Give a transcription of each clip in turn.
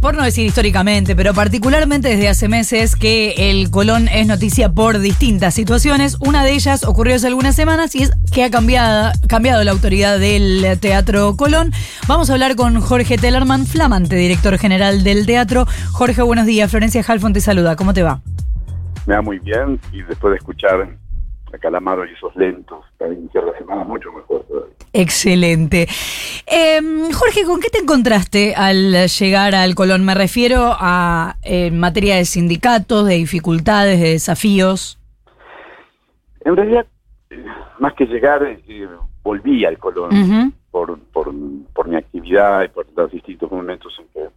Por no decir históricamente, pero particularmente desde hace meses, que el Colón es noticia por distintas situaciones. Una de ellas ocurrió hace algunas semanas y es que ha cambiado, cambiado la autoridad del Teatro Colón. Vamos a hablar con Jorge Tellerman, flamante director general del teatro. Jorge, buenos días. Florencia Halfon te saluda. ¿Cómo te va? Me va muy bien y después de escuchar a Calamaro y esos lentos para iniciar la semana, mucho mejor todavía. Excelente. Eh, Jorge, ¿con qué te encontraste al llegar al Colón? Me refiero a en materia de sindicatos, de dificultades, de desafíos. En realidad, más que llegar, eh, volví al Colón por, por, por mi actividad y por los distintos momentos en que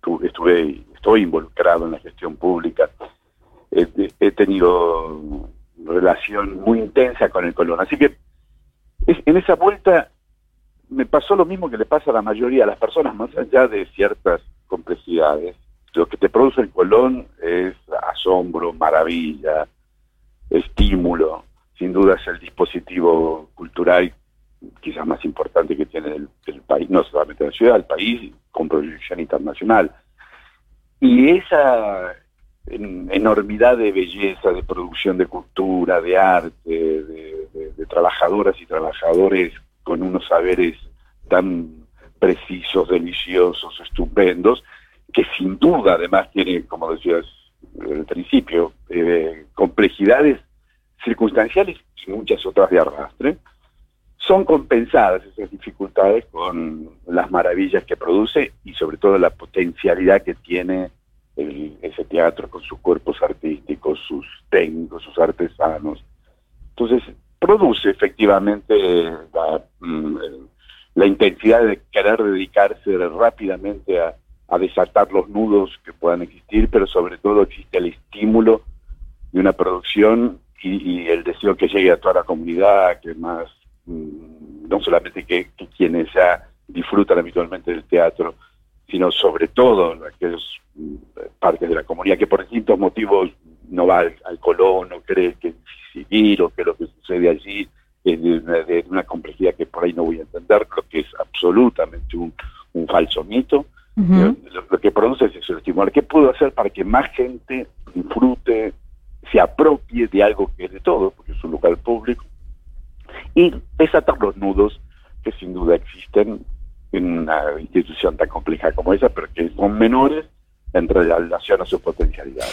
tu- estuve y estoy involucrado en la gestión pública. He, he tenido relación muy intensa con el Colón. Así que en esa vuelta me pasó lo mismo que le pasa a la mayoría de las personas, más allá de ciertas complejidades. Lo que te produce el Colón es asombro, maravilla, estímulo. Sin duda es el dispositivo cultural quizás más importante que tiene el, el país, no solamente la ciudad, el país, con proyección internacional. Y esa en- enormidad de belleza, de producción de cultura, de arte, de, trabajadoras y trabajadores con unos saberes tan precisos, deliciosos, estupendos, que sin duda además tiene, como decías al principio, eh, complejidades circunstanciales y muchas otras de arrastre, son compensadas esas dificultades con las maravillas que produce y sobre todo la potencialidad que tiene el- ese teatro con sus cuerpos artísticos, sus técnicos, sus artesanos. Entonces, produce efectivamente la, mm, intensidad de querer dedicarse rápidamente a, desatar los nudos que puedan existir, pero sobre todo existe el estímulo de una producción y, y el deseo que llegue a toda la comunidad, que más, mm, no solamente que, que quienes ya disfrutan habitualmente del teatro, sino sobre todo aquellas mm, partes de la comunidad que por distintos motivos no va al, al Colón, o cree que seguir, o que lo que sucede allí es de una, de una complejidad que por ahí no voy a entender, creo que es absolutamente un, un falso mito. Lo, lo que produce es eso, estimular. ¿Qué puedo hacer para que más gente disfrute, se apropie de algo que es de todo, porque es un lugar público? Y desatar los nudos que sin duda existen en una institución tan compleja como esa, pero que son menores en relación a su potencialidad.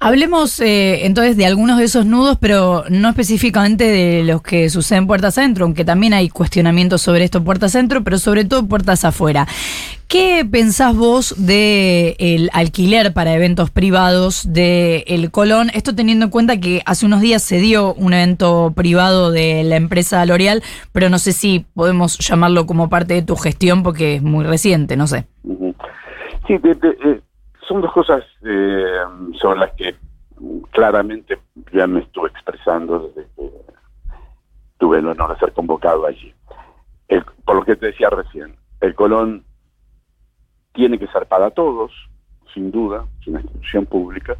Hablemos eh, entonces de algunos de esos nudos, pero no específicamente de los que suceden puertas adentro, aunque también hay cuestionamientos sobre esto puertas adentro, pero sobre todo puertas afuera. ¿Qué pensás vos de el alquiler para eventos privados de El Colón? Esto teniendo en cuenta que hace unos días se dio un evento privado de la empresa L'Oreal, pero no sé si podemos llamarlo como parte de tu gestión porque es muy reciente, no sé. Sí, de- de- eh, son dos cosas eh, sobre las que claramente ya me estuve expresando desde que tuve el honor de ser convocado allí. Por lo que te decía recién, el Colón tiene que ser para todos, sin duda, es una institución pública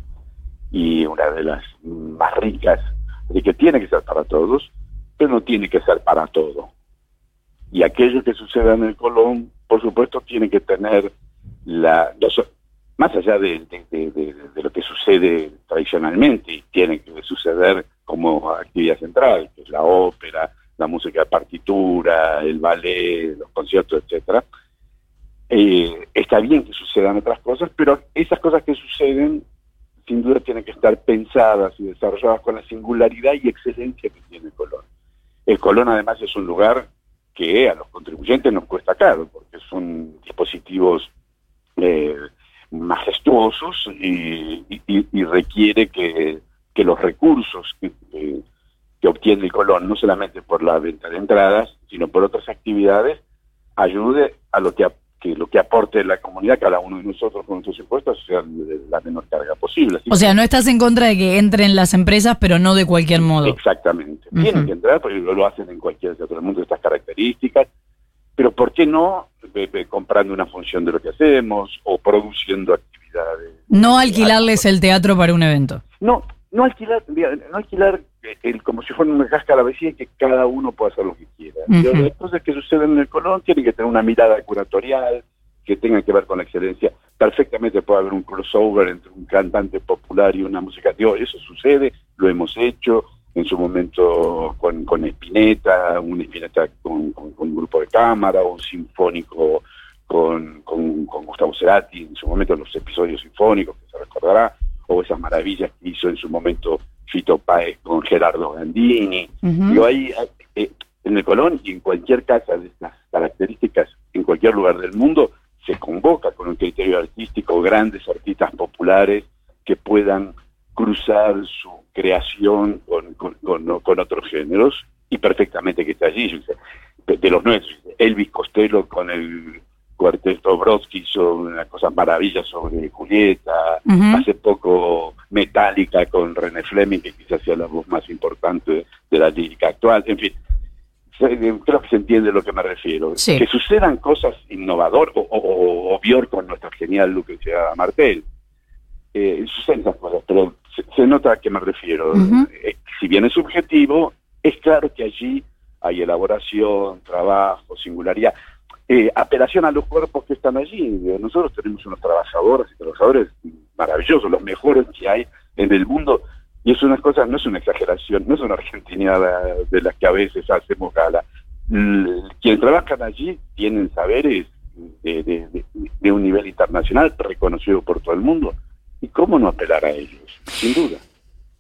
y una de las más ricas, de que tiene que ser para todos, pero no tiene que ser para todo. Y aquello que suceda en el Colón, por supuesto, tiene que tener la, no so- más allá de, lo que sucede tradicionalmente y tiene que suceder como actividad central, que es la ópera, la música de partitura, el ballet, los conciertos, etcétera. Eh, está bien que sucedan otras cosas, pero esas cosas que suceden sin duda tienen que estar pensadas y desarrolladas con la singularidad y excelencia que tiene Colón. El Colón además es un lugar que a los contribuyentes nos cuesta caro, porque son dispositivos eh, majestuosos y, y- y requiere que, que los recursos que, que- que obtiene el Colón, no solamente por la venta de entradas, sino por otras actividades, ayude a lo que, que lo que aporte la comunidad, cada uno de nosotros con nuestros impuestos, sea de la menor carga posible. Así O sea, no estás en contra de que entren las empresas, pero no de cualquier modo. Exactamente. Ujú. Tienen que entrar porque lo, hacen en cualquier teatro del mundo, estas características. pero ¿por qué no comprando una función de lo que hacemos o produciendo actividades? No alquilarles el teatro para un evento. No, no alquilar, no alquilar el, como si fuera una casca a la vecina que cada uno pueda hacer lo que quiera. Las cosas que suceden en el Colón tienen que tener una mirada curatorial, que tengan que ver con la excelencia. Perfectamente puede haber un crossover entre un cantante popular y una música. Digo, eso sucede, lo hemos hecho en su momento con, con Spinetta, un Spinetta con, un grupo de cámara, un sinfónico con, con, Gustavo Cerati, en su momento los episodios sinfónicos, que se recordará, o esas maravillas que hizo en su momento Fito Páez con Gerardo Gandini. Digo, ahí, eh, en el Colón y en cualquier casa de estas características, en cualquier lugar del mundo, se convoca con un criterio artístico grandes artistas populares que puedan cruzar su creación con, con, otros géneros y perfectamente que está allí. De los nuestros, Elvis Costello con el cuarteto Brodsky hizo una cosa maravilla sobre Julieta, hace poco Metallica con René Fleming, que quizás sea la voz más importante de la lírica actual, en fin, creo que se entiende a lo que me refiero. Que sucedan cosas innovadoras, o, o, o, con nuestra genial Lucrecia Martel. Eh, suceden esas cosas, pero nota a qué me refiero. Eh, si bien es subjetivo, es claro que allí hay elaboración, trabajo, singularidad, eh, apelación a los cuerpos que están allí. Nosotros tenemos unos trabajadores y trabajadores maravillosos, los mejores que hay en el mundo y es una cosa, no es una exageración, no es una argentinada de las que a veces hacemos gala. Quienes trabajan allí tienen saberes de, un nivel internacional reconocido por todo el mundo. ¿Y cómo no apelar a ellos? Sin duda.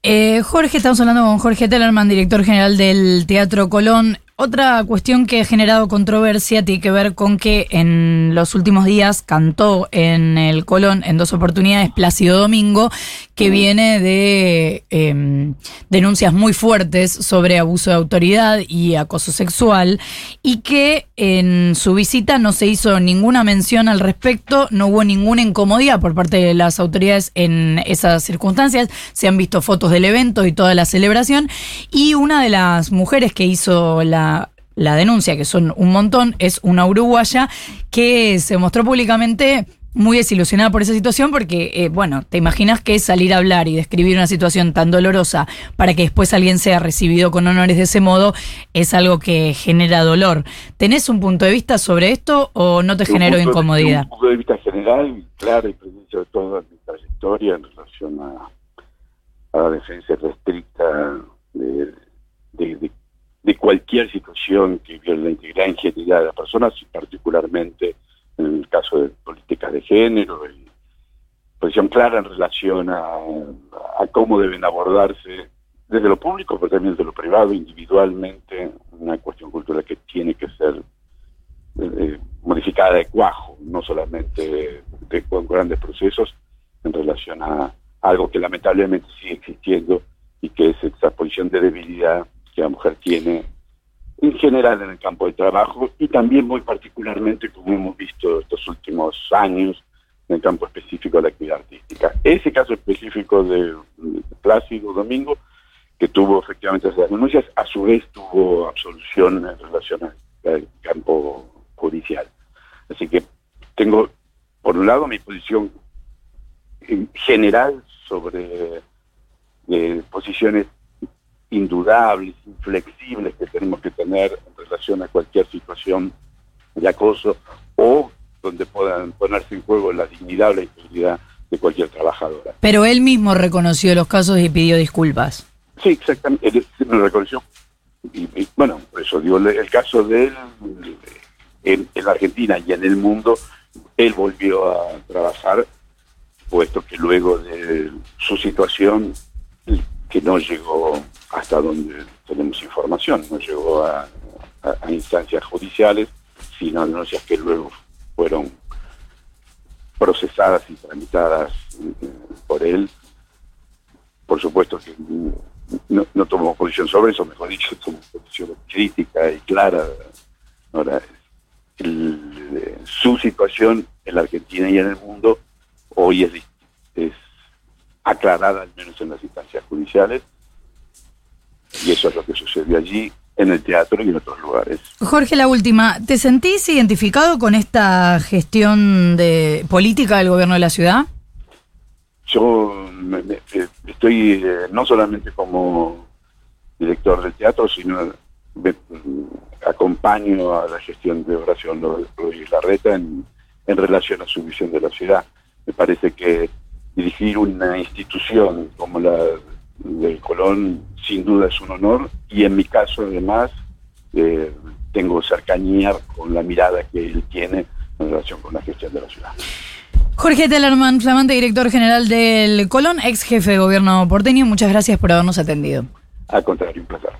Eh, Jorge, estamos hablando con Jorge Tellerman, director general del Teatro Colón. Otra cuestión que ha generado controversia tiene que ver con que en los últimos días cantó en el Colón en dos oportunidades Plácido Domingo, que viene de em, denuncias muy fuertes sobre abuso de autoridad y acoso sexual, y que en su visita no se hizo ninguna mención al respecto, no hubo ninguna incomodidad por parte de las autoridades en esas circunstancias, se han visto fotos del evento y toda la celebración, y una de las mujeres que hizo la la, denuncia, que son un montón, es una uruguaya que se mostró públicamente muy desilusionada por esa situación porque, eh, bueno, te imaginas que salir a hablar y describir una situación tan dolorosa para que después alguien sea recibido con honores de ese modo es algo que genera dolor. ¿Tenés un punto de vista sobre esto o no te generó incomodidad? un punto de vista general, claro, y sobre todo mi trayectoria en relación a, la defensa restricta de, de de cualquier situación que viole la integridad e ingenuidad de las personas, y particularmente en el caso de políticas de género, y posición clara en relación a, cómo deben abordarse desde lo público, pero también desde lo privado, individualmente, una cuestión cultural que tiene que ser eh, modificada de cuajo, no solamente de, con grandes procesos, en relación a algo que lamentablemente sigue existiendo y que es esa posición de debilidad que la mujer tiene en general en el campo de trabajo y también muy particularmente, como hemos visto estos últimos años, en el campo específico de la actividad artística. Ese caso específico de, Plácido Domingo, que tuvo efectivamente esas denuncias, a su vez tuvo absolución en relación al campo judicial. Así que tengo, por un lado, mi posición general sobre eh, posiciones indudables, inflexibles que tenemos que tener en relación a cualquier situación de acoso o donde puedan ponerse en juego la dignidad o la integridad de cualquier trabajadora. Pero él mismo reconoció los casos y pidió disculpas. Sí, exactamente, él, lo reconoció. Y, bueno, por eso digo, el caso de él en, en Argentina y en el mundo, él volvió a trabajar, puesto que luego de su situación, que no llegó hasta donde tenemos información, no llegó a, instancias judiciales, sino denuncias que luego fueron procesadas y tramitadas eh, por él. Por supuesto que no, no tomamos posición sobre eso, mejor dicho, tomamos posición crítica y clara. Ahora, su situación en la Argentina y en el mundo hoy es, es aclarada, al menos en las instancias judiciales, y eso es lo que sucedió allí. en el teatro y en otros lugares. Jorge, la última, ¿te sentís identificado con esta gestión de política del gobierno de la ciudad? Yo eh, estoy eh, no solamente como director del teatro, sino mm, acompaño a la gestión de Oración Rodríguez Larreta en, en relación a su visión de la ciudad. Me parece que dirigir una institución como la del Colón sin duda es un honor y en mi caso además eh, tengo cercanía con la mirada que él tiene en relación con la gestión de la ciudad. Jorge Tellerman, flamante director general del Colón, ex jefe de gobierno porteño, muchas gracias por habernos atendido. Al contrario, un placer.